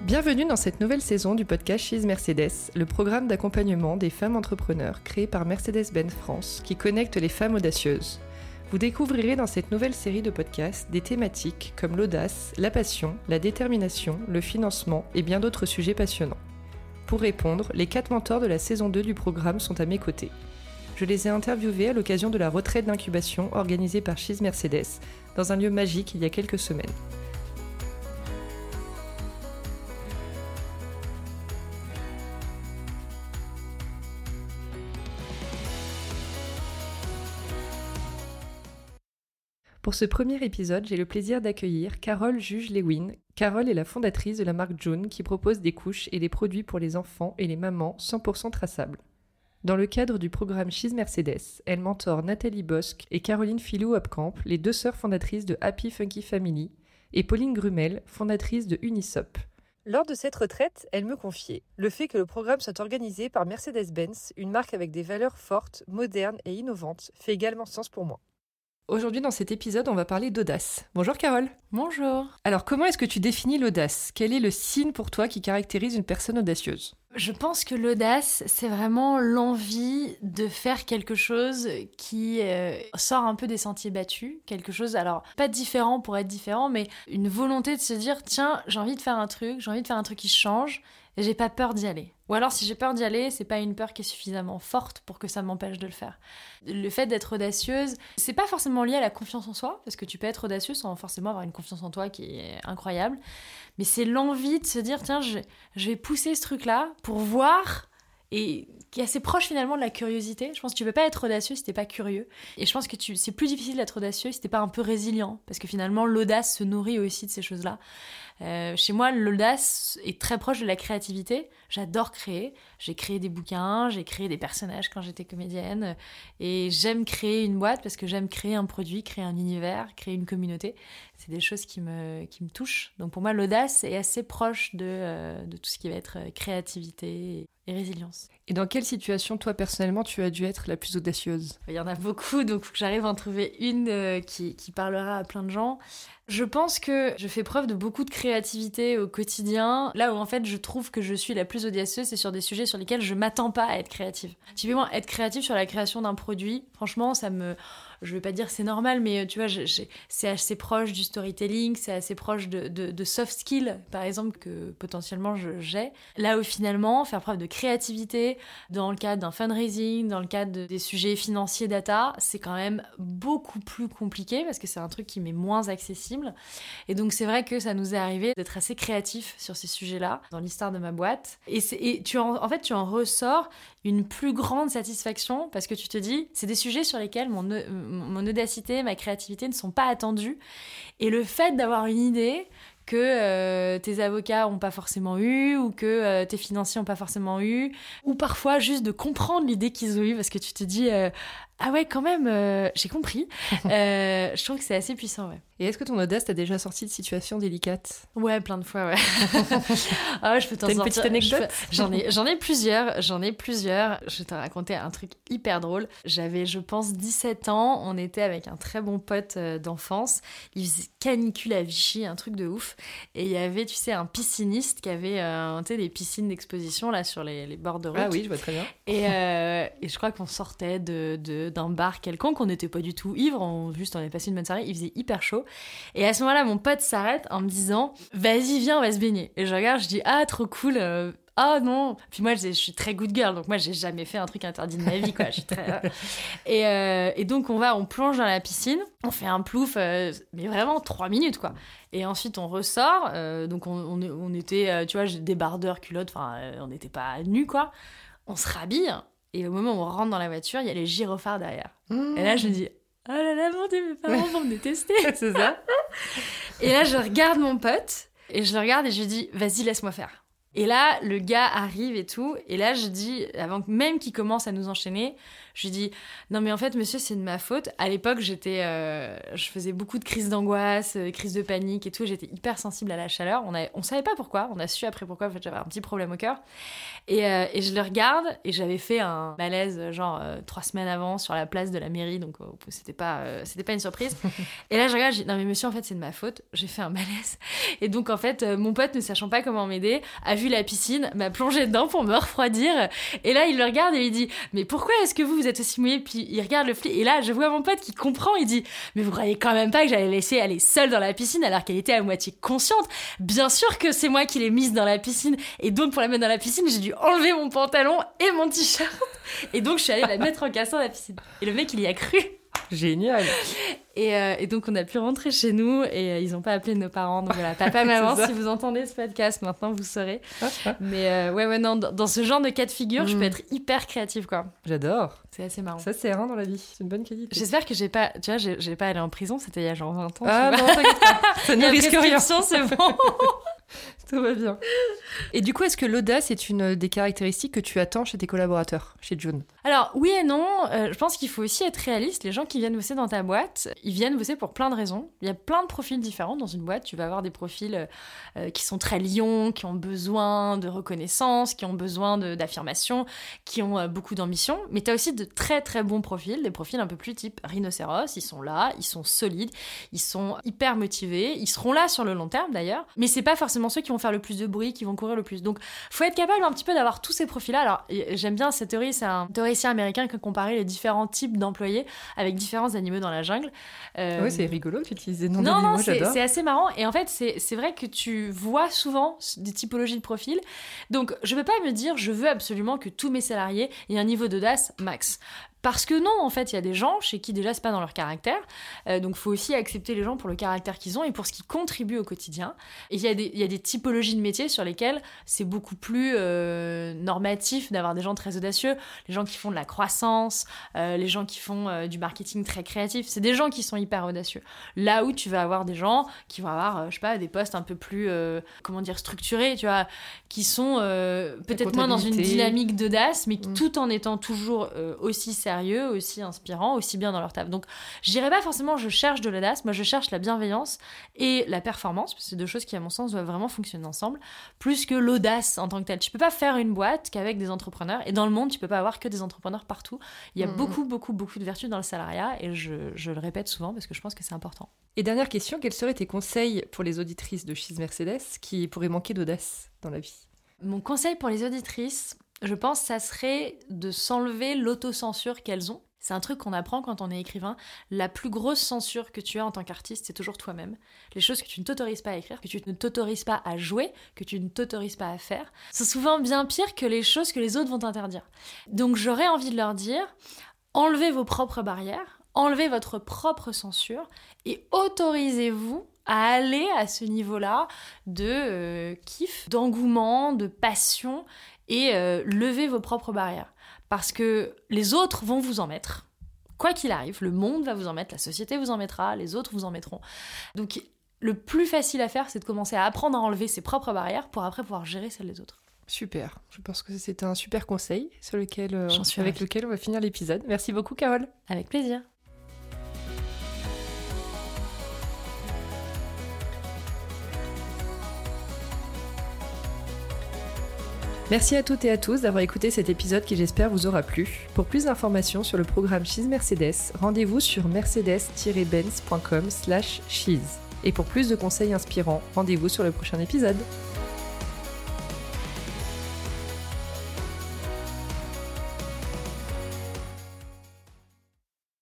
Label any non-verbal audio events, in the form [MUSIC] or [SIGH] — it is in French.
Bienvenue dans cette nouvelle saison du podcast She's Mercedes, le programme d'accompagnement des femmes entrepreneurs créé par Mercedes-Benz France qui connecte les femmes audacieuses. Vous découvrirez dans cette nouvelle série de podcasts des thématiques comme l'audace, la passion, la détermination, le financement et bien d'autres sujets passionnants. Pour répondre, les quatre mentors de la saison 2 du programme sont à mes côtés. Je les ai interviewés à l'occasion de la retraite d'incubation organisée par She's Mercedes dans un lieu magique il y a quelques semaines. Pour ce premier épisode, j'ai le plaisir d'accueillir Carole Juge-Lewin. Carole est la fondatrice de la marque June qui propose des couches et des produits pour les enfants et les mamans 100% traçables. Dans le cadre du programme She's Mercedes, elle mentor Nathalie Bosque et Caroline Filou-Hopcamp, les deux sœurs fondatrices de Happy Funky Family, et Pauline Grumel, fondatrice de Unisop. Lors de cette retraite, elle me confiait le fait que le programme soit organisé par Mercedes-Benz, une marque avec des valeurs fortes, modernes et innovantes, fait également sens pour moi. Aujourd'hui, dans cet épisode, on va parler d'audace. Bonjour Carole. Bonjour. Alors, comment est-ce que tu définis l'audace? Quel est le signe pour toi qui caractérise une personne audacieuse? Je pense que l'audace, c'est vraiment l'envie de faire quelque chose qui euh, sort un peu des sentiers battus. Quelque chose, alors, pas différent pour être différent, mais une volonté de se dire tiens, j'ai envie de faire un truc, j'ai envie de faire un truc qui change j'ai pas peur d'y aller. Ou alors, si j'ai peur d'y aller, c'est pas une peur qui est suffisamment forte pour que ça m'empêche de le faire. Le fait d'être audacieuse, c'est pas forcément lié à la confiance en soi, parce que tu peux être audacieuse sans forcément avoir une confiance en toi qui est incroyable. Mais c'est l'envie de se dire, tiens, je, vais pousser ce truc-là pour voir et qui est assez proche finalement de la curiosité. Je pense que tu peux pas être audacieux si t'es pas curieux. Et je pense que c'est plus difficile d'être audacieux si t'es pas un peu résilient, parce que finalement l'audace se nourrit aussi de ces choses-là. Euh, chez moi, l'audace est très proche de la créativité. J'adore créer. J'ai créé des bouquins, j'ai créé des personnages quand j'étais comédienne. Et j'aime créer une boîte parce que j'aime créer un produit, créer un univers, créer une communauté. C'est des choses qui me, qui me touchent. Donc pour moi, l'audace est assez proche de, euh, de tout ce qui va être euh, créativité et résilience. Et dans quelle situation, toi, personnellement, tu as dû être la plus audacieuse? Il y en a beaucoup, donc il faut que j'arrive à en trouver une qui, qui parlera à plein de gens. Je pense que je fais preuve de beaucoup de créativité au quotidien. Là où en fait je trouve que je suis la plus audacieuse, c'est sur des sujets sur lesquels je m'attends pas à être créative. Typiquement, être créative sur la création d'un produit, franchement, ça me je vais pas dire c'est normal, mais euh, tu vois, c'est assez proche du storytelling, c'est assez proche de, soft skills, par exemple, que potentiellement j'ai. Là où finalement, faire preuve de créativité dans le cadre d'un fundraising, dans le cadre des sujets financiers data, c'est quand même beaucoup plus compliqué parce que c'est un truc qui m'est moins accessible. Et donc, c'est vrai que ça nous est arrivé d'être assez créatifs sur ces sujets-là dans l'histoire de ma boîte. Et, tu en, en fait, tu en ressors une plus grande satisfaction parce que tu te dis, c'est des sujets sur lesquels mon, mon audacité, ma créativité ne sont pas attendues. Et le fait d'avoir une idée que euh, tes avocats n'ont pas forcément eu ou que euh, tes financiers n'ont pas forcément eu ou parfois juste de comprendre l'idée qu'ils ont eu parce que tu te dis euh, ah ouais quand même j'ai compris [LAUGHS] je trouve que c'est assez puissant ouais et est-ce que ton audace t'a déjà sorti de situations délicates Ouais, plein de fois, ouais. [LAUGHS] ah ouais, je peux t'en sortir. une petite anecdote? J'en ai, j'en ai plusieurs, j'en ai plusieurs. Je vais te raconter un truc hyper drôle. J'avais, je pense, 17 ans. On était avec un très bon pote euh, d'enfance. Il faisait canicule à Vichy, un truc de ouf. Et il y avait, tu sais, un pisciniste qui avait, euh, des piscines d'exposition là sur les, les, bords de route. Ah oui, je vois très bien. Et, euh, et je crois qu'on sortait de, de, d'un bar quelconque. On n'était pas du tout ivre. On, juste, on avait passé une bonne soirée. Il faisait hyper chaud. Et à ce moment-là, mon pote s'arrête en me disant Vas-y, viens, on va se baigner. Et je regarde, je dis Ah, trop cool. Euh, ah non Puis moi, je, suis très good girl, donc moi, j'ai jamais fait un truc interdit de ma vie, quoi. Je suis très... Euh. [LAUGHS] et, euh, et, donc, on va, on plonge dans la piscine, on fait un plouf, mais vraiment trois minutes, quoi. Et ensuite, on ressort. donc, on, on, était, tu vois, des bardeurs, culottes, enfin, on n'était pas nus, quoi. On se rhabille, et au moment où on rentre dans la voiture, il y a les gyrophares derrière. Mmh. Et là, je me dis Oh là là, mon dieu, mes parents vont me détester. [LAUGHS] c'est ça. [LAUGHS] Et là, je regarde mon pote, et je le regarde et je lui dis, vas-y, laisse-moi faire. Et là, le gars arrive et tout. Et là, je dis, avant même qu'il commence à nous enchaîner, je lui dis non mais en fait monsieur c'est de ma faute. À l'époque j'étais, euh, je faisais beaucoup de crises d'angoisse, euh, crises de panique et tout. J'étais hyper sensible à la chaleur. On a, on savait pas pourquoi. On a su après pourquoi. En fait j'avais un petit problème au cœur. Et, euh, et, je le regarde et j'avais fait un malaise genre trois semaines avant sur la place de la mairie donc c'était pas c'était pas une surprise. [LAUGHS] et là je regarde, je dis non mais monsieur en fait c'est de ma faute. J'ai fait un malaise. Et donc en fait mon pote ne sachant pas comment m'aider a vu la piscine, m'a plongé dedans pour me refroidir. Et là il le regarde et il dit mais pourquoi est-ce que vous vous êtes aussi mouillé Puis il regarde le flic. Et là, je vois mon pote qui comprend. Il dit Mais vous croyez quand même pas que j'allais laisser aller seule dans la piscine alors qu'elle était à moitié consciente? Bien sûr que c'est moi qui l'ai mise dans la piscine. Et donc, pour la mettre dans la piscine, j'ai dû enlever mon pantalon et mon t-shirt. Et donc, je suis allée la mettre en cassant la piscine. Et le mec, il y a cru. [LAUGHS] Génial. Euh, et, donc, on a pu rentrer chez nous et euh, ils n'ont pas appelé nos parents. Donc voilà, papa, [LAUGHS] maman, si vous entendez ce podcast, maintenant vous saurez. Mais euh, ouais, ouais, non, dans, ce genre de cas de figure, je peux mm. être hyper créative, quoi. J'adore. C'est assez marrant. Ça c'est rare dans la vie. C'est une bonne qualité. J'espère que j'ai pas, tu vois, j'ai pas allé en prison. C'était il y a genre 20 ans. Ah non, t'inquiète pas. [LAUGHS] Ça ne risque rien. c'est bon. [LAUGHS] Tout va bien. Et du coup, est-ce que l'audace est une des caractéristiques que tu attends chez tes collaborateurs, chez June? Alors, oui et non. je pense qu'il faut aussi être réaliste. Les gens qui viennent bosser dans ta boîte, ils viennent bosser pour plein de raisons. Il y a plein de profils différents dans une boîte. Tu vas avoir des profils euh, qui sont très lions, qui ont besoin de reconnaissance, qui ont besoin d'affirmation, qui ont euh, beaucoup d'ambition. Mais tu as aussi de très très bons profils, des profils un peu plus type rhinocéros. Ils sont là, ils sont solides, ils sont hyper motivés. Ils seront là sur le long terme d'ailleurs. Mais c'est pas forcément ceux qui vont faire le plus de bruit, qui vont courir le plus. Donc faut être capable un petit peu d'avoir tous ces profils-là. Alors j'aime bien cette théorie, c'est un théoricien américain qui a comparé les différents types d'employés avec différents animaux dans la jungle. Euh, oui, c'est rigolo, tu utilises des noms Non, non, c'est assez marrant. Et en fait, c'est vrai que tu vois souvent des typologies de profils. Donc, je ne peux pas me dire, je veux absolument que tous mes salariés aient un niveau d'audace max. Parce que non, en fait, il y a des gens chez qui déjà c'est pas dans leur caractère. Euh, donc, faut aussi accepter les gens pour le caractère qu'ils ont et pour ce qu'ils contribuent au quotidien. Et il y, a des, y a des typologies de métiers sur lesquelles c'est beaucoup plus euh, normatif d'avoir des gens très audacieux. Les gens qui font de la croissance, euh, les gens qui font euh, du marketing très créatif. C'est des gens qui sont hyper audacieux. Là où tu vas avoir des gens qui vont avoir, je sais pas, des postes un peu plus, comment dire, structurés, tu vois, qui sont peut-être moins dans une dynamique d'audace, mais mm. tout en étant toujours aussi sérieux sérieux, aussi inspirants, aussi bien dans leur taf. Donc, je dirais pas forcément je cherche de l'audace, moi je cherche la bienveillance et la performance, parce que c'est deux choses qui, à mon sens, doivent vraiment fonctionner ensemble, plus que l'audace en tant que telle. Tu peux pas faire une boîte qu'avec des entrepreneurs, et dans le monde, tu peux pas avoir que des entrepreneurs partout. Il y a mm, beaucoup, beaucoup, beaucoup de vertus dans le salariat, et je, je le répète souvent parce que je pense que c'est important. Et dernière question, quels seraient tes conseils pour les auditrices de Cheese Mercedes qui pourraient manquer d'audace dans la vie? Mon conseil pour les auditrices, je pense que ça serait de s'enlever l'autocensure qu'elles ont. C'est un truc qu'on apprend quand on est écrivain. La plus grosse censure que tu as en tant qu'artiste, c'est toujours toi-même. Les choses que tu ne t'autorises pas à écrire, que tu ne t'autorises pas à jouer, que tu ne t'autorises pas à faire, sont souvent bien pires que les choses que les autres vont t'interdire. Donc j'aurais envie de leur dire, enlevez vos propres barrières, enlevez votre propre censure et autorisez-vous à aller à ce niveau-là de euh, kiff, d'engouement, de passion et euh, levez vos propres barrières. Parce que les autres vont vous en mettre. Quoi qu'il arrive, le monde va vous en mettre, la société vous en mettra, les autres vous en mettront. Donc le plus facile à faire, c'est de commencer à apprendre à enlever ses propres barrières pour après pouvoir gérer celles des autres. Super. Je pense que c'est un super conseil sur lequel, euh, avec lequel on va finir l'épisode. Merci beaucoup, Carole. Avec plaisir. Merci à toutes et à tous d'avoir écouté cet épisode qui j'espère vous aura plu. Pour plus d'informations sur le programme Cheese Mercedes, rendez-vous sur mercedes-benz.com slash cheese. Et pour plus de conseils inspirants, rendez-vous sur le prochain épisode.